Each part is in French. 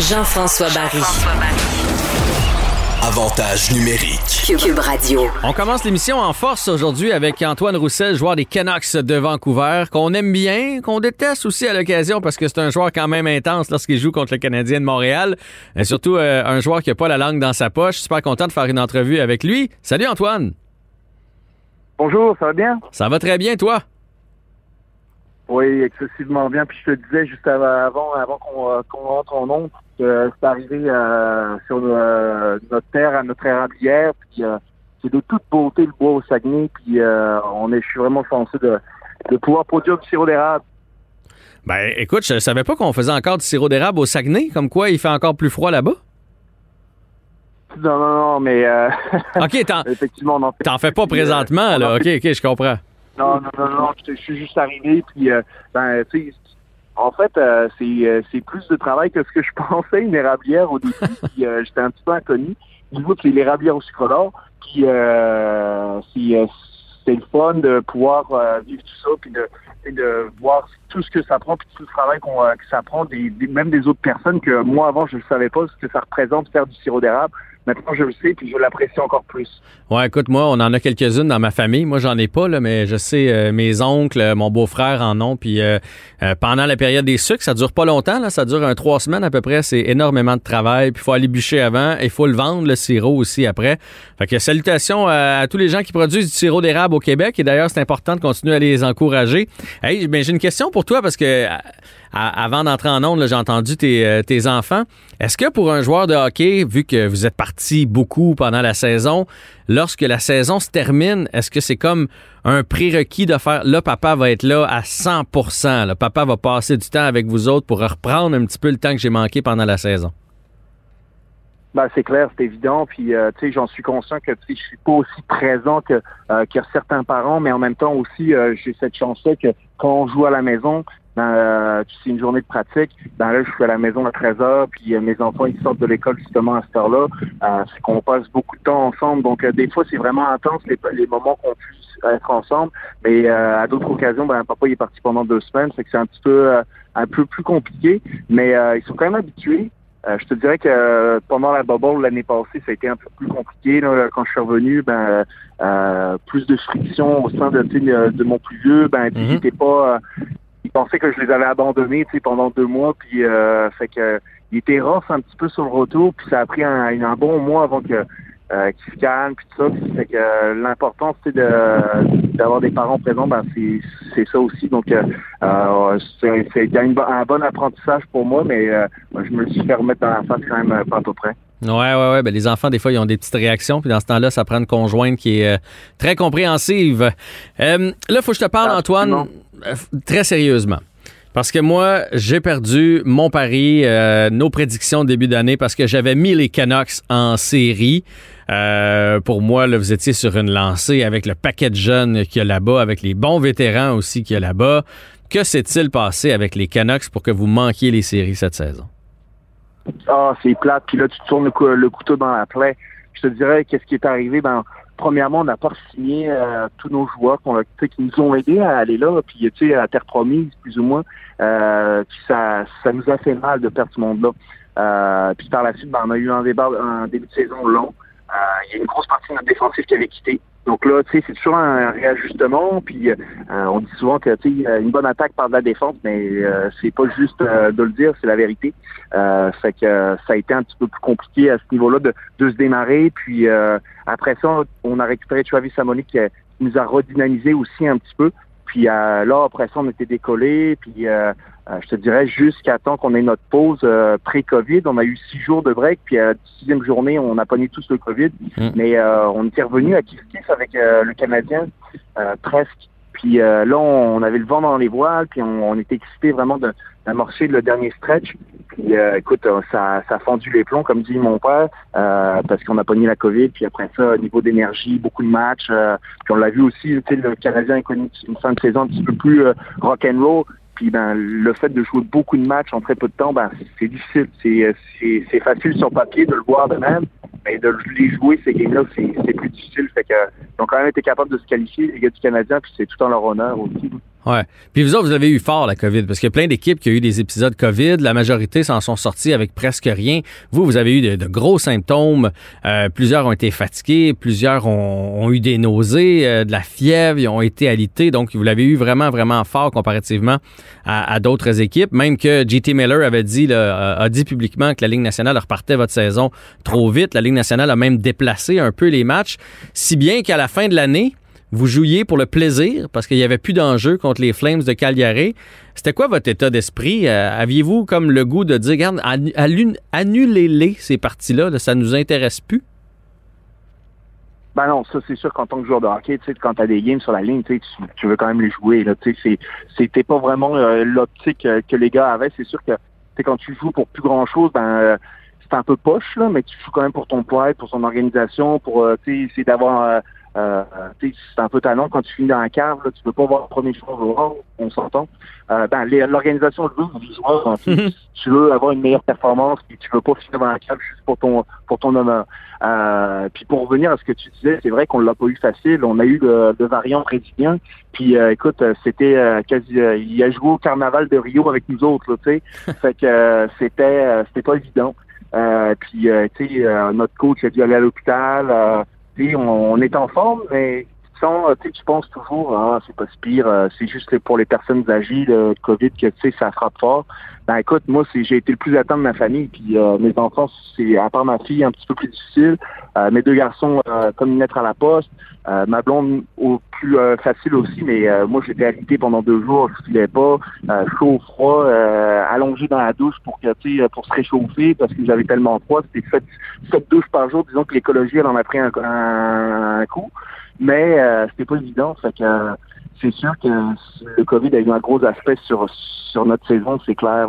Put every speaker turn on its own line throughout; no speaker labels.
Jean-François Barry.
Avantage numérique.
Cube Radio.
On commence l'émission en force aujourd'hui avec Antoine Roussel, joueur des Canucks de Vancouver, qu'on aime bien, qu'on déteste aussi à l'occasion parce que c'est un joueur quand même intense lorsqu'il joue contre le Canadien de Montréal. Et surtout euh, un joueur qui n'a pas la langue dans sa poche. Super content de faire une entrevue avec lui. Salut Antoine.
Bonjour, ça va bien?
Ça va très bien, toi?
Oui, excessivement bien. Puis je te disais juste avant, avant qu'on euh, rentre en nombre, que c'est arrivé euh, sur euh, notre terre, à notre érablière. Puis euh, c'est de toute beauté le bois au Saguenay. Puis euh, on est, je suis vraiment chanceux de, de pouvoir produire du sirop d'érable.
Ben écoute, je savais pas qu'on faisait encore du sirop d'érable au Saguenay, comme quoi il fait encore plus froid là-bas.
Non, non, non, mais euh,
OK, t'en, t'en fais pas
euh,
présentement, là. OK, OK, je comprends.
Non, non, non, non, je, je suis juste arrivé, puis euh, ben, tu sais, en fait, euh, c'est euh, c'est plus de travail que ce que je pensais, une érablière au début, puis euh, j'étais un petit peu inconnu. Du coup, c'est l'érablière au sucre d'or, puis c'est c'est le fun de pouvoir vivre tout ça, puis de, et de voir tout ce que ça prend, puis tout le travail qu'on, que ça prend, des, des- même des autres personnes que moi, avant, je ne savais pas ce que ça représente faire du sirop d'érable. Maintenant, je le sais, puis je l'apprécie encore plus.
Ouais, écoute, moi, on en a quelques-unes dans ma famille. Moi, j'en ai pas, là, mais je sais, euh, mes oncles, euh, mon beau-frère en ont. Puis euh, euh, pendant la période des sucres, ça dure pas longtemps, là, ça dure un trois semaines à peu près. C'est énormément de travail. Puis il faut aller bûcher avant. Et il faut le vendre, le sirop aussi après. Fait que salutations à, à tous les gens qui produisent du sirop d'érable au Québec. Et d'ailleurs, c'est important de continuer à les encourager. Hey, ben, j'ai une question pour toi parce que avant d'entrer en ondes, j'ai entendu tes, euh, tes enfants. Est-ce que pour un joueur de hockey, vu que vous êtes parti beaucoup pendant la saison, lorsque la saison se termine, est-ce que c'est comme un prérequis de faire là, papa va être là à 100% là, Papa va passer du temps avec vous autres pour reprendre un petit peu le temps que j'ai manqué pendant la saison?
Ben, c'est clair, c'est évident. Puis, euh, tu sais, j'en suis conscient que je suis pas aussi présent que, euh, certains parents, mais en même temps aussi, euh, j'ai cette chance-là que quand on joue à la maison, tu sais, une journée de pratique, ben là, je suis à la maison à 13 heures, puis euh, mes enfants, ils sortent de l'école justement à cette heure-là. Euh, c'est qu'on passe beaucoup de temps ensemble. Donc, euh, des fois, c'est vraiment intense les, les moments qu'on puisse être ensemble. Mais euh, à d'autres occasions, ben, papa, il est parti pendant deux semaines. C'est que c'est un petit peu, euh, un peu plus compliqué. Mais euh, ils sont quand même habitués. Euh, je te dirais que euh, pendant la bubble l'année passée, ça a été un peu plus compliqué. Là, quand je suis revenu, ben euh, plus de friction au sein de, de, de mon plus vieux. Ben,
Mhm.
il était pas. Il pensait que je les avais abandonnés, pendant deux mois. Puis, euh, fait que il était rough un petit peu sur le retour. Puis ça a pris un, bon mois avant que euh, qu'il se calme puis tout ça. Fait que l'important c'est de d'avoir des parents présents. Ben c'est c'est ça aussi. Donc euh, euh, c'est c'est un bon apprentissage pour moi, mais euh, je me suis fait remettre dans la face quand même euh, pas à peu près.
Ouais, ouais, ouais. Ben, les enfants, des fois, ils ont des petites réactions. Puis dans ce temps-là, ça prend une conjointe qui est euh, très compréhensive. Euh, là, il faut que je te parle,
Absolument.
Antoine, euh, très sérieusement. Parce que moi, j'ai perdu mon pari, euh, nos prédictions de début d'année, parce que j'avais mis les Canucks en série. Euh, pour moi, là, vous étiez sur une lancée avec le paquet de jeunes qu'il y a là-bas, avec les bons vétérans aussi qu'il y a là-bas. Que s'est-il passé avec les Canucks pour que vous manquiez les séries cette saison?
Ah, c'est plate. Puis là, tu tournes le, cou- le couteau dans la plaie. Je te dirais, qu'est-ce qui est arrivé? Ben, premièrement, on n'a pas signé euh, tous nos joueurs qu'on qui nous ont aidés à aller là. Puis, tu sais, à terre promise, plus ou moins. Euh, puis ça, ça nous a fait mal de perdre ce monde-là. Euh, puis par la suite, ben, on a eu un, débat, un début de saison long. Euh, Il y a une grosse partie de notre défensif qui avait quitté. Donc là, tu sais, c'est toujours un réajustement. Puis euh, on dit souvent que tu sais, une bonne attaque par de la défense, mais euh, c'est pas juste euh, de le dire, c'est la vérité. Euh, fait que euh, ça a été un petit peu plus compliqué à ce niveau-là de, de se démarrer. Puis euh, après ça, on a récupéré Travis Samonic qui, qui nous a redynamisé aussi un petit peu. Puis là, après ça, on était décollé. Puis euh, euh, je te dirais jusqu'à temps qu'on ait notre pause euh, pré-Covid. On a eu six jours de break. Puis à la sixième journée, on a pogné tous le Covid.
Mm.
Mais euh, on était revenu à kiff-kiff avec euh, le Canadien, euh, presque. Puis euh, là, on avait le vent dans les voiles, puis on, on était excités vraiment de- d'amorcer le dernier stretch. Puis euh, écoute, euh, ça, ça a fendu les plombs, comme dit mon père, euh, parce qu'on a pogné la COVID. Puis après ça, au niveau d'énergie, beaucoup de matchs. euh, puis on l'a vu aussi, le Canadien a connu une fin de saison un petit peu plus euh, rock and roll. Puis ben, le fait de jouer beaucoup de matchs en très peu de temps, ben, c'est difficile. C'est, euh, facile sur papier de le voir de même, mais de les jouer, ces games-là, c'est, c'est plus difficile. Fait que, ils ont quand même été capables de se qualifier, les gars du Canadien, puis c'est tout en leur honneur aussi.
Ouais. Puis vous autres, vous avez eu fort la COVID, parce qu'il y a plein d'équipes qui ont eu des épisodes COVID. La majorité s'en sont sortis avec presque rien. Vous, vous avez eu de, gros symptômes. Euh, plusieurs ont été fatigués, plusieurs ont, eu des nausées, euh, de la fièvre, ils ont été alités. Donc, vous l'avez eu vraiment, vraiment fort comparativement à, d'autres équipes. Même que JT Miller avait dit, là, a dit publiquement que la Ligue nationale repartait votre saison trop vite. La Ligue nationale a même déplacé un peu les matchs, si bien qu'à la fin de l'année, vous jouiez pour le plaisir parce qu'il n'y avait plus d'enjeu contre les Flames de Calgary. C'était quoi votre état d'esprit? Euh, aviez-vous comme le goût de dire, regarde, annulez-les, ces parties-là, ça ne nous intéresse plus?
Ben non, ça c'est sûr qu'en tant que joueur de hockey, tu sais, quand tu as des games sur la ligne, tu, tu veux quand même les jouer. Là, tu sais, c'était pas vraiment euh, l'optique euh, que les gars avaient. C'est sûr que quand tu joues pour plus grand chose, ben c'est un peu poche, là, mais tu joues quand même pour ton poids, pour son organisation, pour essayer d'avoir euh, c'est un peu talent quand tu finis dans la cave, là, tu peux pas voir le premier choix on s'entend. Euh, ben, l'organisation veut, tu veux avoir une meilleure performance, puis tu veux pas finir dans la cave juste pour ton pour ton honneur. Euh, puis pour revenir à ce que tu disais, c'est vrai qu'on l'a pas eu facile. On a eu le, le variant brésilien. Puis euh, écoute, c'était euh, quasi il a joué au carnaval de Rio avec nous autres, tu sais. fait que c'était c'était pas évident. puis tu sais, notre coach a dû aller à l'hôpital on, est en forme, mais sans, tu penses toujours, ah, c'est pas si pire, euh, c'est juste pour les personnes âgées, le COVID, que tu sais, ça frappe fort. Ben écoute, moi, j'ai été le plus atteint de ma famille, puis euh, mes enfants, c'est à part ma fille, un petit peu plus difficile. Euh, mes deux garçons, comme une lettre à la poste. ma blonde, au plus facile aussi, mais moi, j'étais arrêté pendant deux jours, je filais pas, chaud, froid, allongé dans la douche pour que, pour se réchauffer, parce que j'avais tellement froid. C'était sept, sept douches par jour. Disons que l'écologie, elle en a pris un, un coup mais euh, c'était pas évident. Fait que euh, c'est sûr que le COVID a eu un gros aspect sur, sur notre saison, c'est clair.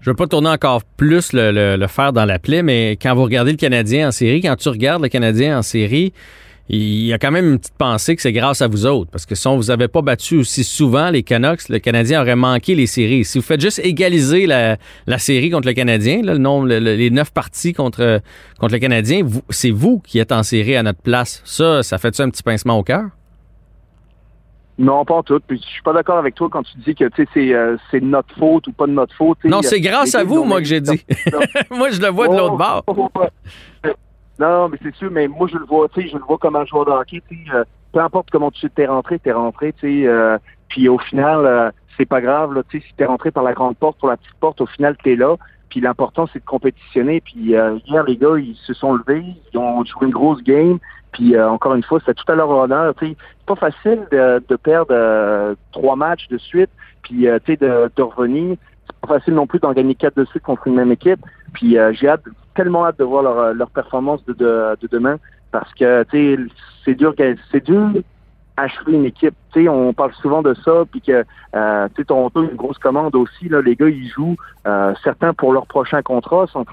Je veux pas tourner encore plus le, le, faire dans la plaie, mais quand vous regardez le Canadien en série, quand tu regardes le Canadien en série, il y a quand même une petite pensée que c'est grâce à vous autres. Parce que si on vous avait pas battu aussi souvent, les Canucks, le Canadien aurait manqué les séries. Si vous faites juste égaliser la, série contre le Canadien, le nombre, les neuf parties contre, contre le Canadien, c'est vous qui êtes en série à notre place. Ça, ça fait-tu un petit pincement au cœur?
Non, pas en tout. Puis je suis pas d'accord avec toi quand tu dis que c'est euh, c'est notre faute ou pas de notre faute.
Non, c'est grâce à vous, moi, que j'ai dit. moi, je le vois de l'autre bord.
Non, mais c'est sûr, mais moi je le vois, tu sais, je le vois comme un joueur de hockey, tu euh, peu importe comment tu t'es rentré, t'es rentré, tu sais, euh, puis au final, euh, c'est pas grave, tu sais, si t'es rentré par la grande porte, pour la petite porte, au final t'es là, puis l'important c'est de compétitionner, puis hier les gars ils se sont levés, ils ont joué une grosse game, puis encore une fois c'est tout à leur honneur, tu sais, c'est pas facile de, de perdre trois matchs de suite, puis tu sais de, de revenir, pas facile non plus d'en gagner quatre de suite contre une même équipe. Puis j'ai hâte, tellement hâte de voir leur, euh, leur performance de, de, de demain parce que c'est dur c'est dur achever une équipe. Tu sais, on parle souvent de ça, puis que euh, ton une grosse commande aussi. Là, les gars, ils jouent euh, certains pour leur prochain contrat, sont,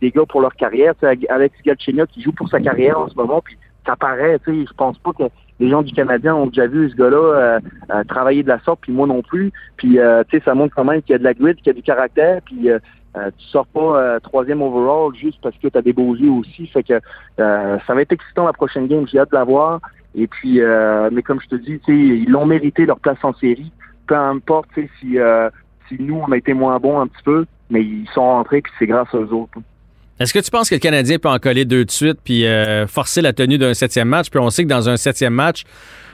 des gars pour leur carrière. Tu sais, Alex Galchenyuk qui joue pour sa carrière en ce moment, puis ça paraît. Je pense pas que les gens du Canadien ont déjà vu ce gars-là euh, travailler de la sorte, puis moi non plus. Puis tu sais, ça montre quand même qu'il y a de la grit, qu'il y a du caractère, puis euh, tu sors pas euh, troisième overall juste parce que tu as des beaux yeux aussi. Fait que euh, ça va être excitant la prochaine game. J'ai hâte de la voir. Et puis, mais comme je te dis, ils l'ont mérité leur place en série. Peu importe si, si nous, on a été moins bons un petit peu, mais ils sont rentrés puis c'est grâce aux autres.
Est-ce que tu penses que le Canadien peut en coller deux de suite puis forcer la tenue d'un septième match? Puis on sait que dans un septième match,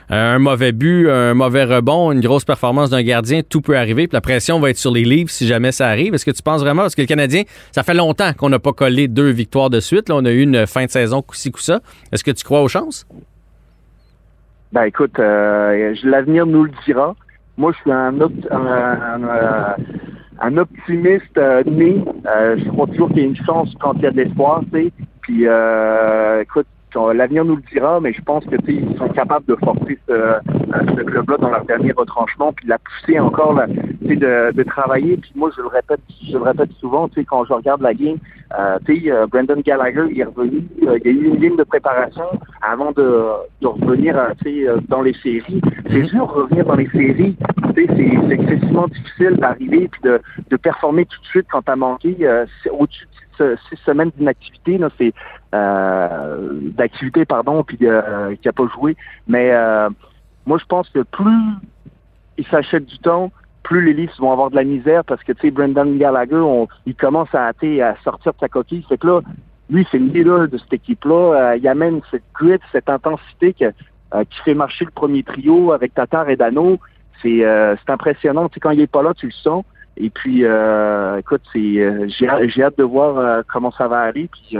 un mauvais but, un mauvais rebond, une grosse performance d'un gardien, tout peut arriver. Puis la pression va être sur les livres si jamais ça arrive. Est-ce que tu penses vraiment, parce que le Canadien, ça fait longtemps qu'on n'a pas collé deux victoires de suite. Là, on a eu une fin de saison coup-ci, coup-ça. Est-ce que tu crois aux chances?
Ben écoute, euh, l'avenir nous le dira. Moi, je suis un, un, optimiste euh, né. Euh, je crois toujours qu'il y a une chance quand il y a de l'espoir, tu sais. Puis, écoute, L'avenir nous le dira, mais je pense que ils sont capables de forcer ce, euh, ce club-là dans leur dernier retranchement, puis de la pousser encore, de, de travailler. Puis moi, je le répète, je le répète souvent, quand je regarde la game, euh, euh, Brandon Gallagher il est revenu, euh, il y a eu une game de préparation avant de, de revenir euh, dans les séries. C'est dur de revenir dans les séries. C'est excessivement difficile d'arriver puis de, de performer tout de suite quand tu as manqué au-dessus de six semaines d'inactivité. C'est euh, d'activité, pardon, puis euh, qui a pas joué. Mais euh, moi, je pense que plus qu'ils s'achètent du temps, plus les Leafs vont avoir de la misère parce que, tu sais, Brendan Gallagher, il commence à, à sortir de sa coquille. C'est que là, lui, c'est le leader de cette équipe-là. Euh, il amène cette grit, cette intensité que, euh, qui fait marcher le premier trio avec Tatar et Dano. C'est euh, impressionnant. Tu sais, quand il est pas là, tu le sens. Et puis, euh, écoute, c'est j'ai hâte de voir comment ça va aller. Puis,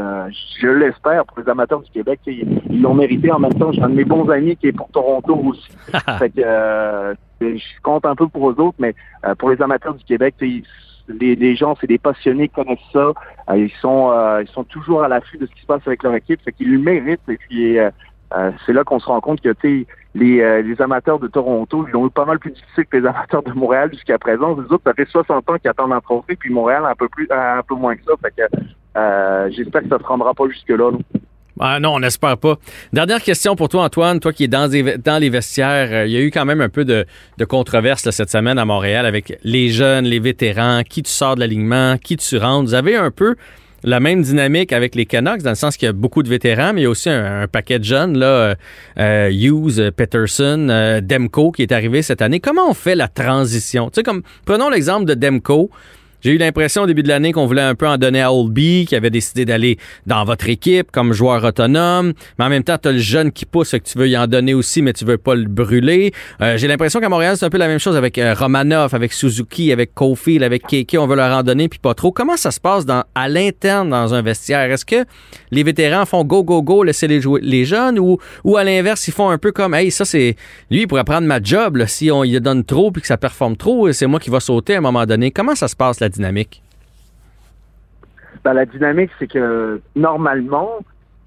je l'espère pour les amateurs du Québec. Ils l'ont mérité. En même temps, j'ai un de mes bons amis qui est pour Toronto aussi. fait que je compte un peu pour eux autres, mais pour les amateurs du Québec, les, gens, c'est des passionnés qui connaissent ça. ils sont ils sont toujours à l'affût de ce qui se passe avec leur équipe. Fait qu'ils le méritent. Et puis, euh, c'est là qu'on se rend compte que les, euh, les amateurs de Toronto, ils ont eu pas mal plus difficile que les amateurs de Montréal jusqu'à présent. Les autres, ça fait 60 ans qu'ils attendent un trophée, puis Montréal un peu plus un peu moins que ça. Fait que euh, j'espère que ça se rendra pas jusque-là.
Ah non, on n'espère pas. Dernière question pour toi, Antoine. Toi qui es dans, les vestiaires, il y a eu quand même un peu de, de controverse cette semaine à Montréal avec les jeunes, les vétérans, qui tu sors de l'alignement, qui tu rentres? Vous avez un peu la même dynamique avec les Canucks, dans le sens qu'il y a beaucoup de vétérans, mais il y a aussi un, paquet de jeunes, là, euh, Hughes, Peterson, euh, Demko, qui est arrivé cette année. Comment on fait la transition? Tu sais, comme, prenons l'exemple de Demko. J'ai eu l'impression au début de l'année qu'on voulait un peu en donner à Oldby, qui avait décidé d'aller dans votre équipe comme joueur autonome. Mais en même temps, tu as le jeune qui pousse, que tu veux y en donner aussi, mais tu veux pas le brûler. Euh, j'ai l'impression qu'à Montréal, c'est un peu la même chose avec euh, Romanov, avec Suzuki, avec Kofi, avec Keke. On veut leur en donner, puis pas trop. Comment ça se passe dans, à l'interne dans un vestiaire? Est-ce que les vétérans font go, go, go, laisser les, jouer, les jeunes, ou, ou à l'inverse, ils font un peu comme, hey, ça, c'est. Lui, il pourrait prendre ma job, là, si on lui donne trop puis que ça performe trop, c'est moi qui va sauter à un moment donné. Comment ça se passe, la dynamique?
Ben, la dynamique, c'est que normalement,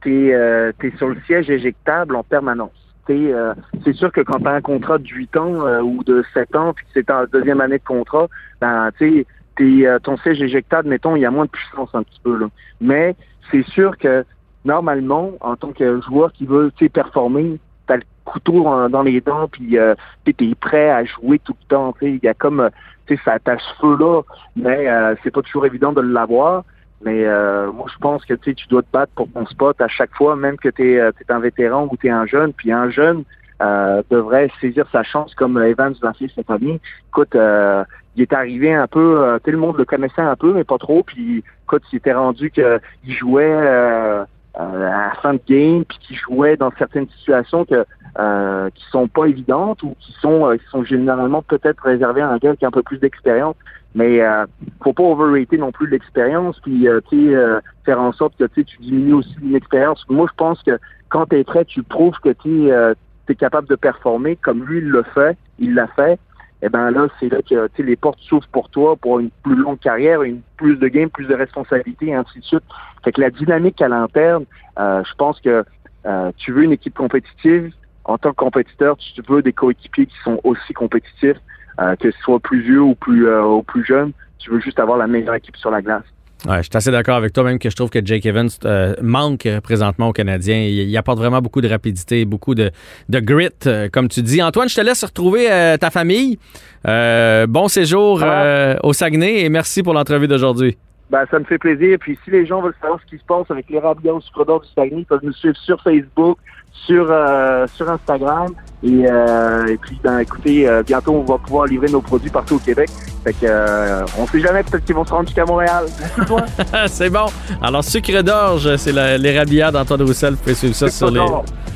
tu es, euh, sur le siège éjectable en permanence. Euh, c'est sûr que quand tu as un contrat de 8 ans euh, ou de 7 ans, puis que c'est ta deuxième année de contrat, ben, tu ton siège éjectable, mettons, il y a moins de puissance un petit peu. Là. Mais c'est sûr que normalement, en tant que joueur qui veut performer, couteau dans les dents, puis tu es prêt à jouer tout le temps. Il y a comme tu sais, ça attache feu là, mais euh, c'est pas toujours évident de l'avoir. Mais euh, moi, je pense que tu dois te battre pour ton spot à chaque fois, même que tu es, euh, un vétéran ou tu es un jeune. Puis un jeune euh, devrait saisir sa chance comme Evans l'a fait cette année. Écoute, il est arrivé un peu, tout le monde le connaissait un peu, mais pas trop. Puis écoute, il était rendu qu'il jouait à la fin de game, puis qu'il jouait dans certaines situations que euh, qui sont pas évidentes ou qui sont euh, qui sont généralement peut-être réservées à un gars qui a un peu plus d'expérience. Mais euh, faut pas overrater non plus l'expérience, puis euh, euh, faire en sorte que tu diminues aussi l'expérience. Moi, je pense que quand tu es prêt, tu prouves que tu es capable de performer comme lui il le fait, il l'a fait. Eh ben là, c'est là que les portes s'ouvrent pour toi pour une plus longue carrière, une plus de gains, plus de responsabilités, et ainsi de suite. Fait que la dynamique à l'interne, je pense que tu veux une équipe compétitive, en tant que compétiteur, tu veux des coéquipiers qui sont aussi compétitifs, euh, que ce soit plus vieux ou plus, euh, ou plus jeune. Tu veux juste avoir la meilleure équipe sur la glace.
Ouais, je suis assez d'accord avec toi, même que je trouve que Jake Evans euh, manque présentement aux Canadiens. Il, apporte vraiment beaucoup de rapidité, beaucoup de, de grit, comme tu dis. Antoine, je te laisse retrouver ta famille. bon séjour au Saguenay et merci pour l'entrevue d'aujourd'hui.
Ben, ça me fait plaisir. Puis si les gens veulent savoir ce qui se passe avec les rabiats au sucre d'or du Saguenay, ils peuvent nous suivre sur Facebook, sur euh, sur Instagram. Et, euh, et puis, ben, écoutez, euh, bientôt, on va pouvoir livrer nos produits partout au Québec. Fait que, on sait jamais, peut-être qu'ils vont se rendre jusqu'à Montréal.
c'est bon. Alors, sucre d'orge, c'est l'érabillard d'Antoine Roussel. Vous pouvez suivre ça sur les...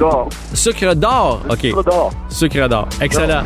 D'or.
Sucre d'or. OK.
Sucre d'or.
Sucre d'or. Excellent.